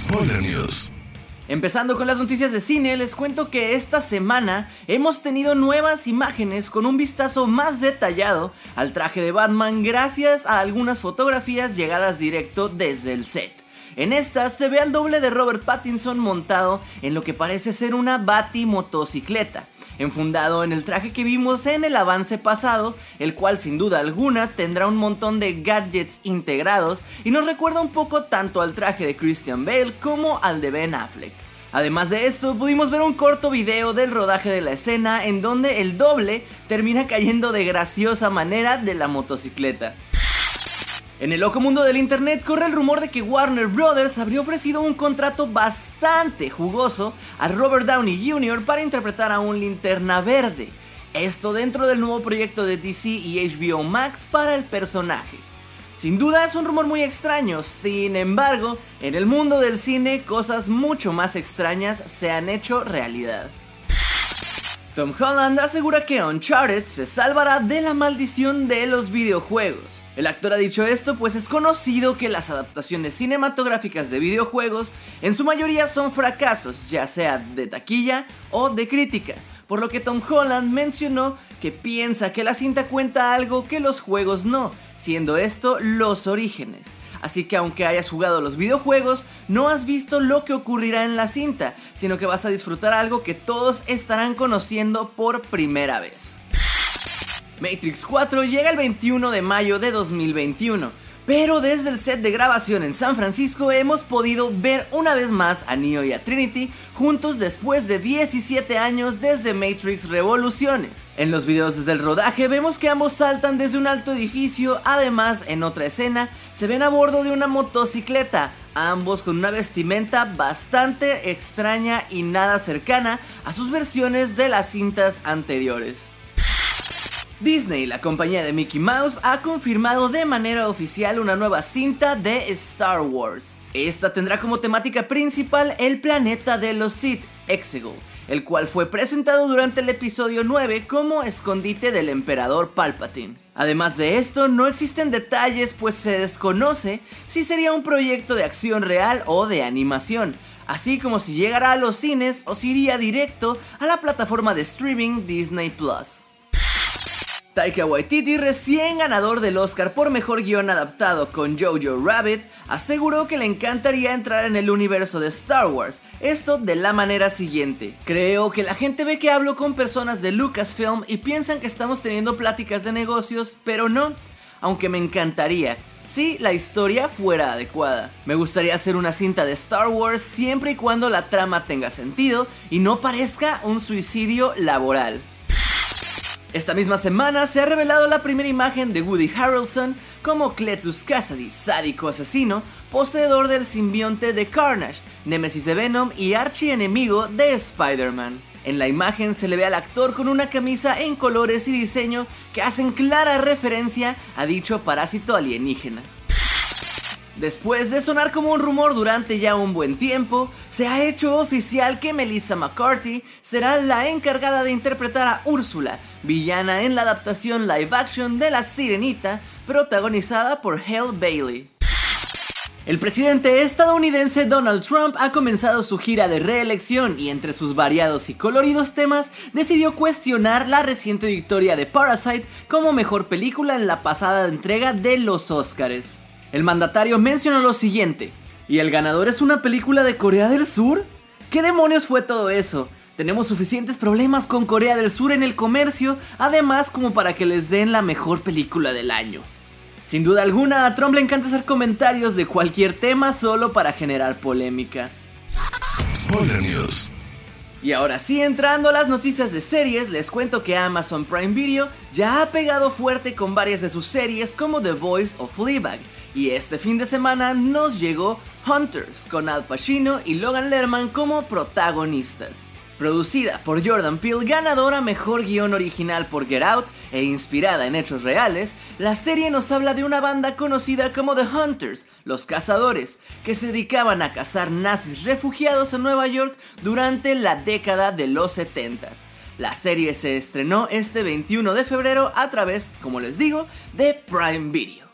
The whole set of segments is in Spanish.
Spoiler News. Empezando con las noticias de cine, les cuento que esta semana hemos tenido nuevas imágenes con un vistazo más detallado al traje de Batman gracias a algunas fotografías llegadas directo desde el set. En esta se ve al doble de Robert Pattinson montado en lo que parece ser una Bati motocicleta, enfundado en el traje que vimos en el avance pasado, el cual sin duda alguna tendrá un montón de gadgets integrados y nos recuerda un poco tanto al traje de Christian Bale como al de Ben Affleck. Además de esto, pudimos ver un corto video del rodaje de la escena en donde el doble termina cayendo de graciosa manera de la motocicleta. En el loco mundo del internet corre el rumor de que Warner Brothers habría ofrecido un contrato bastante jugoso a Robert Downey Jr. para interpretar a un linterna verde. Esto dentro del nuevo proyecto de DC y HBO Max para el personaje. Sin duda es un rumor muy extraño, sin embargo, en el mundo del cine cosas mucho más extrañas se han hecho realidad. Tom Holland asegura que Uncharted se salvará de la maldición de los videojuegos. El actor ha dicho esto pues es conocido que las adaptaciones cinematográficas de videojuegos en su mayoría son fracasos, ya sea de taquilla o de crítica, por lo que Tom Holland mencionó que piensa que la cinta cuenta algo que los juegos no, siendo esto los orígenes. Así que aunque hayas jugado los videojuegos, no has visto lo que ocurrirá en la cinta, sino que vas a disfrutar algo que todos estarán conociendo por primera vez. Matrix 4 llega el 21 de mayo de 2021. Pero desde el set de grabación en San Francisco hemos podido ver una vez más a Neo y a Trinity juntos después de 17 años desde Matrix Revoluciones. En los videos desde el rodaje vemos que ambos saltan desde un alto edificio, además en otra escena se ven a bordo de una motocicleta, ambos con una vestimenta bastante extraña y nada cercana a sus versiones de las cintas anteriores. Disney, la compañía de Mickey Mouse, ha confirmado de manera oficial una nueva cinta de Star Wars. Esta tendrá como temática principal el planeta de los Sith, Exegol, el cual fue presentado durante el episodio 9 como escondite del emperador Palpatine. Además de esto, no existen detalles pues se desconoce si sería un proyecto de acción real o de animación, así como si llegará a los cines o si iría directo a la plataforma de streaming Disney Plus. Taika Waititi, recién ganador del Oscar por Mejor Guión Adaptado con Jojo Rabbit, aseguró que le encantaría entrar en el universo de Star Wars, esto de la manera siguiente. Creo que la gente ve que hablo con personas de Lucasfilm y piensan que estamos teniendo pláticas de negocios, pero no, aunque me encantaría. Si la historia fuera adecuada. Me gustaría hacer una cinta de Star Wars siempre y cuando la trama tenga sentido y no parezca un suicidio laboral. Esta misma semana se ha revelado la primera imagen de Woody Harrelson como Cletus Cassidy, sádico asesino, poseedor del simbionte de Carnage, némesis de Venom y archienemigo de Spider-Man. En la imagen se le ve al actor con una camisa en colores y diseño que hacen clara referencia a dicho parásito alienígena. Después de sonar como un rumor durante ya un buen tiempo, se ha hecho oficial que Melissa McCarthy será la encargada de interpretar a Úrsula, villana en la adaptación live action de La Sirenita, protagonizada por Hale Bailey. El presidente estadounidense Donald Trump ha comenzado su gira de reelección y entre sus variados y coloridos temas decidió cuestionar la reciente victoria de Parasite como mejor película en la pasada entrega de los Oscars. El mandatario mencionó lo siguiente, ¿y el ganador es una película de Corea del Sur? ¿Qué demonios fue todo eso? Tenemos suficientes problemas con Corea del Sur en el comercio, además como para que les den la mejor película del año. Sin duda alguna, a Trump le encanta hacer comentarios de cualquier tema solo para generar polémica. Spoiler News. Y ahora sí, entrando a las noticias de series, les cuento que Amazon Prime Video ya ha pegado fuerte con varias de sus series como The Voice o Fleabag, y este fin de semana nos llegó Hunters, con Al Pacino y Logan Lerman como protagonistas. Producida por Jordan Peele, ganadora mejor guion original por Get Out e inspirada en hechos reales, la serie nos habla de una banda conocida como The Hunters, los cazadores, que se dedicaban a cazar nazis refugiados en Nueva York durante la década de los 70 La serie se estrenó este 21 de febrero a través, como les digo, de Prime Video.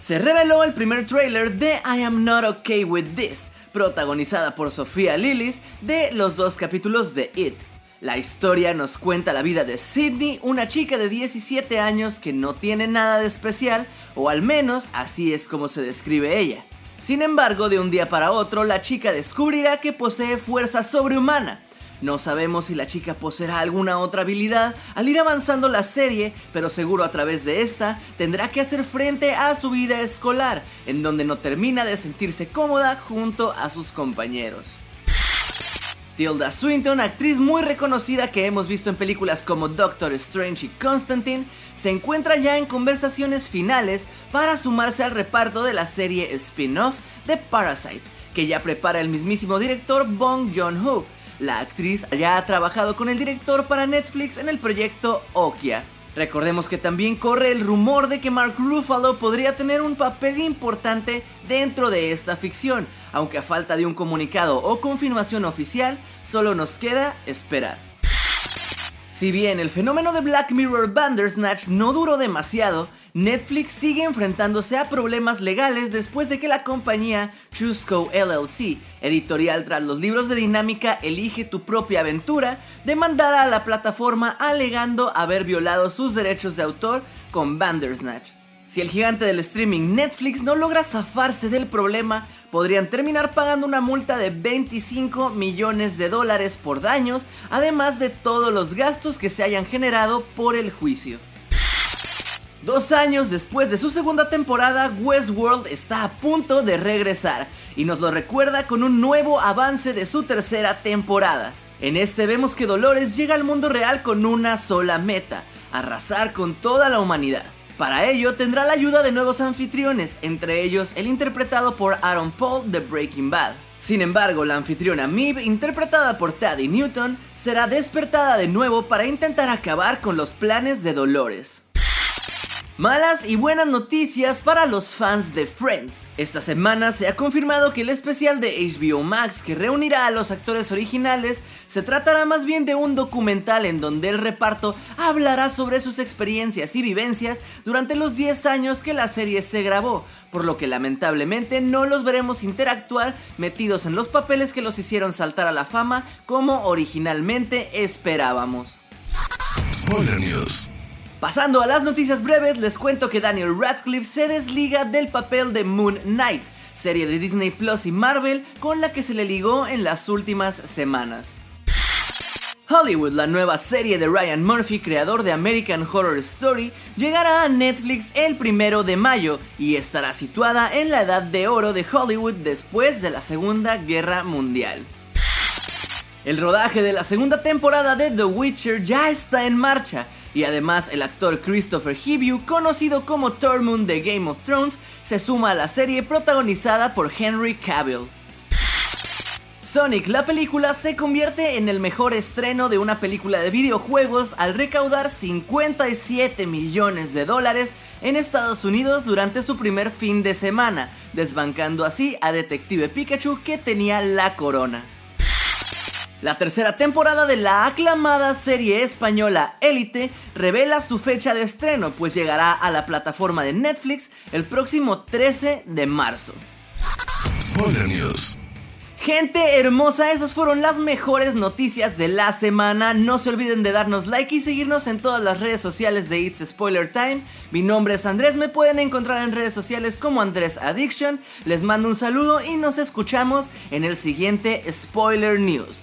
Se reveló el primer trailer de I Am Not Okay With This, protagonizada por Sofía Lillis, de los dos capítulos de It. La historia nos cuenta la vida de Sydney, una chica de 17 años que no tiene nada de especial, o al menos así es como se describe ella. Sin embargo, de un día para otro, la chica descubrirá que posee fuerza sobrehumana, no sabemos si la chica poseerá alguna otra habilidad al ir avanzando la serie, pero seguro a través de esta tendrá que hacer frente a su vida escolar, en donde no termina de sentirse cómoda junto a sus compañeros. Tilda Swinton, actriz muy reconocida que hemos visto en películas como Doctor Strange y Constantine, se encuentra ya en conversaciones finales para sumarse al reparto de la serie spin-off de Parasite, que ya prepara el mismísimo director Bong Joon-ho, la actriz ya ha trabajado con el director para Netflix en el proyecto Okia. Recordemos que también corre el rumor de que Mark Ruffalo podría tener un papel importante dentro de esta ficción, aunque a falta de un comunicado o confirmación oficial, solo nos queda esperar. Si bien el fenómeno de Black Mirror Bandersnatch no duró demasiado, Netflix sigue enfrentándose a problemas legales después de que la compañía Chusco LLC, editorial tras los libros de dinámica Elige tu propia aventura, demandara a la plataforma alegando haber violado sus derechos de autor con Bandersnatch. Si el gigante del streaming Netflix no logra zafarse del problema, podrían terminar pagando una multa de 25 millones de dólares por daños, además de todos los gastos que se hayan generado por el juicio. Dos años después de su segunda temporada, Westworld está a punto de regresar y nos lo recuerda con un nuevo avance de su tercera temporada. En este vemos que Dolores llega al mundo real con una sola meta, arrasar con toda la humanidad. Para ello tendrá la ayuda de nuevos anfitriones, entre ellos el interpretado por Aaron Paul de Breaking Bad. Sin embargo, la anfitriona Mib, interpretada por Taddy Newton, será despertada de nuevo para intentar acabar con los planes de Dolores. Malas y buenas noticias para los fans de Friends. Esta semana se ha confirmado que el especial de HBO Max que reunirá a los actores originales se tratará más bien de un documental en donde el reparto hablará sobre sus experiencias y vivencias durante los 10 años que la serie se grabó, por lo que lamentablemente no los veremos interactuar metidos en los papeles que los hicieron saltar a la fama como originalmente esperábamos. Spoiler News. Pasando a las noticias breves, les cuento que Daniel Radcliffe se desliga del papel de Moon Knight, serie de Disney Plus y Marvel con la que se le ligó en las últimas semanas. Hollywood, la nueva serie de Ryan Murphy, creador de American Horror Story, llegará a Netflix el primero de mayo y estará situada en la edad de oro de Hollywood después de la Segunda Guerra Mundial. El rodaje de la segunda temporada de The Witcher ya está en marcha y además el actor Christopher Hibue, conocido como Tormund de Game of Thrones, se suma a la serie protagonizada por Henry Cavill. Sonic la película se convierte en el mejor estreno de una película de videojuegos al recaudar 57 millones de dólares en Estados Unidos durante su primer fin de semana, desbancando así a Detective Pikachu que tenía la corona. La tercera temporada de la aclamada serie española Élite revela su fecha de estreno, pues llegará a la plataforma de Netflix el próximo 13 de marzo. Spoiler News. Gente hermosa, esas fueron las mejores noticias de la semana. No se olviden de darnos like y seguirnos en todas las redes sociales de It's Spoiler Time. Mi nombre es Andrés, me pueden encontrar en redes sociales como Andrés Addiction. Les mando un saludo y nos escuchamos en el siguiente Spoiler News.